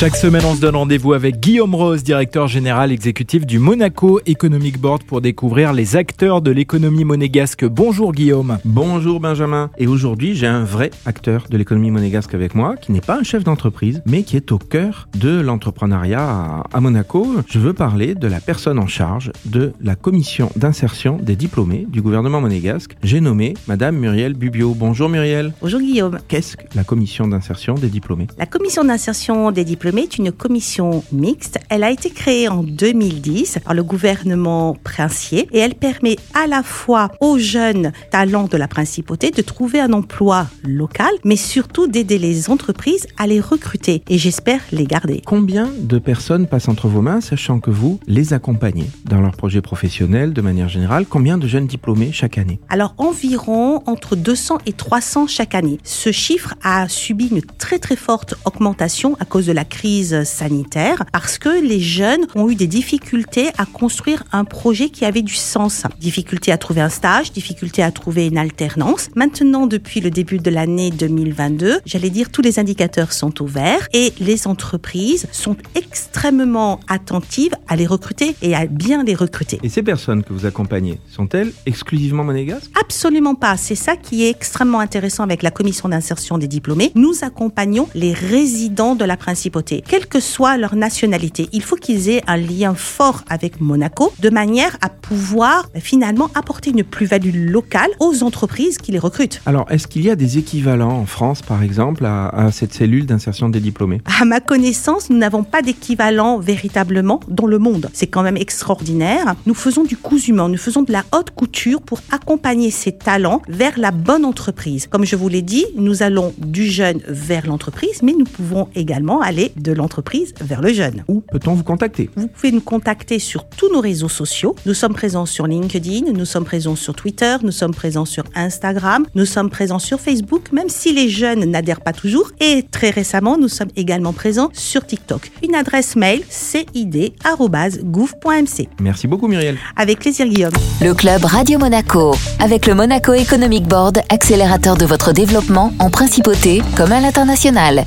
Chaque semaine, on se donne rendez-vous avec Guillaume Rose, directeur général exécutif du Monaco Economic Board pour découvrir les acteurs de l'économie monégasque. Bonjour Guillaume. Bonjour Benjamin. Et aujourd'hui, j'ai un vrai acteur de l'économie monégasque avec moi, qui n'est pas un chef d'entreprise, mais qui est au cœur de l'entrepreneuriat à Monaco. Je veux parler de la personne en charge de la commission d'insertion des diplômés du gouvernement monégasque. J'ai nommé Madame Muriel Bubio. Bonjour Muriel. Bonjour Guillaume. Qu'est-ce que la commission d'insertion des diplômés? La commission d'insertion des diplômés est une commission mixte. Elle a été créée en 2010 par le gouvernement princier et elle permet à la fois aux jeunes talents de la principauté de trouver un emploi local, mais surtout d'aider les entreprises à les recruter et j'espère les garder. Combien de personnes passent entre vos mains, sachant que vous les accompagnez dans leurs projets professionnels de manière générale? Combien de jeunes diplômés chaque année? Alors environ entre 200 et 300 chaque année. Ce chiffre a subi une très très forte augmentation à cause de la crise sanitaire parce que les jeunes ont eu des difficultés à construire un projet qui avait du sens. Difficulté à trouver un stage, difficulté à trouver une alternance. Maintenant, depuis le début de l'année 2022, j'allais dire tous les indicateurs sont ouverts et les entreprises sont extrêmement attentives à les recruter et à bien les recruter. Et ces personnes que vous accompagnez, sont-elles exclusivement monégasques? Absolument pas. C'est ça qui est extrêmement intéressant avec la commission d'insertion des diplômés. Nous accompagnons les résidents de la principauté, quelle que soit leur nationalité. Il faut qu'ils aient un lien fort avec Monaco de manière à pouvoir bah, finalement apporter une plus-value locale aux entreprises qui les recrutent. Alors, est-ce qu'il y a des équivalents en France, par exemple, à, à cette cellule d'insertion des diplômés? À ma connaissance, nous n'avons pas d'équivalent véritablement dans le monde. C'est quand même extraordinaire. Nous faisons du humain, nous faisons de la haute couture pour accompagner ces talents vers la bonne entreprise. Comme je vous l'ai dit, nous allons du jeune vers l'entreprise, mais nous pouvons également aller de l'entreprise vers le jeune. Où peut-on vous contacter? Vous pouvez nous contacter sur tous nos réseaux sociaux. Nous sommes présents sur LinkedIn, nous sommes présents sur Twitter, nous sommes présents sur Instagram, nous sommes présents sur Facebook, même si les jeunes n'adhèrent pas toujours. Et très récemment, nous sommes également présents sur TikTok. Une adresse mail cid.gouv.mc. Merci beaucoup Muriel. Avec plaisir Guillaume. Le club Radio Monaco. Avec le Monaco Economic Board, accélérateur de votre développement en principauté comme à l'international.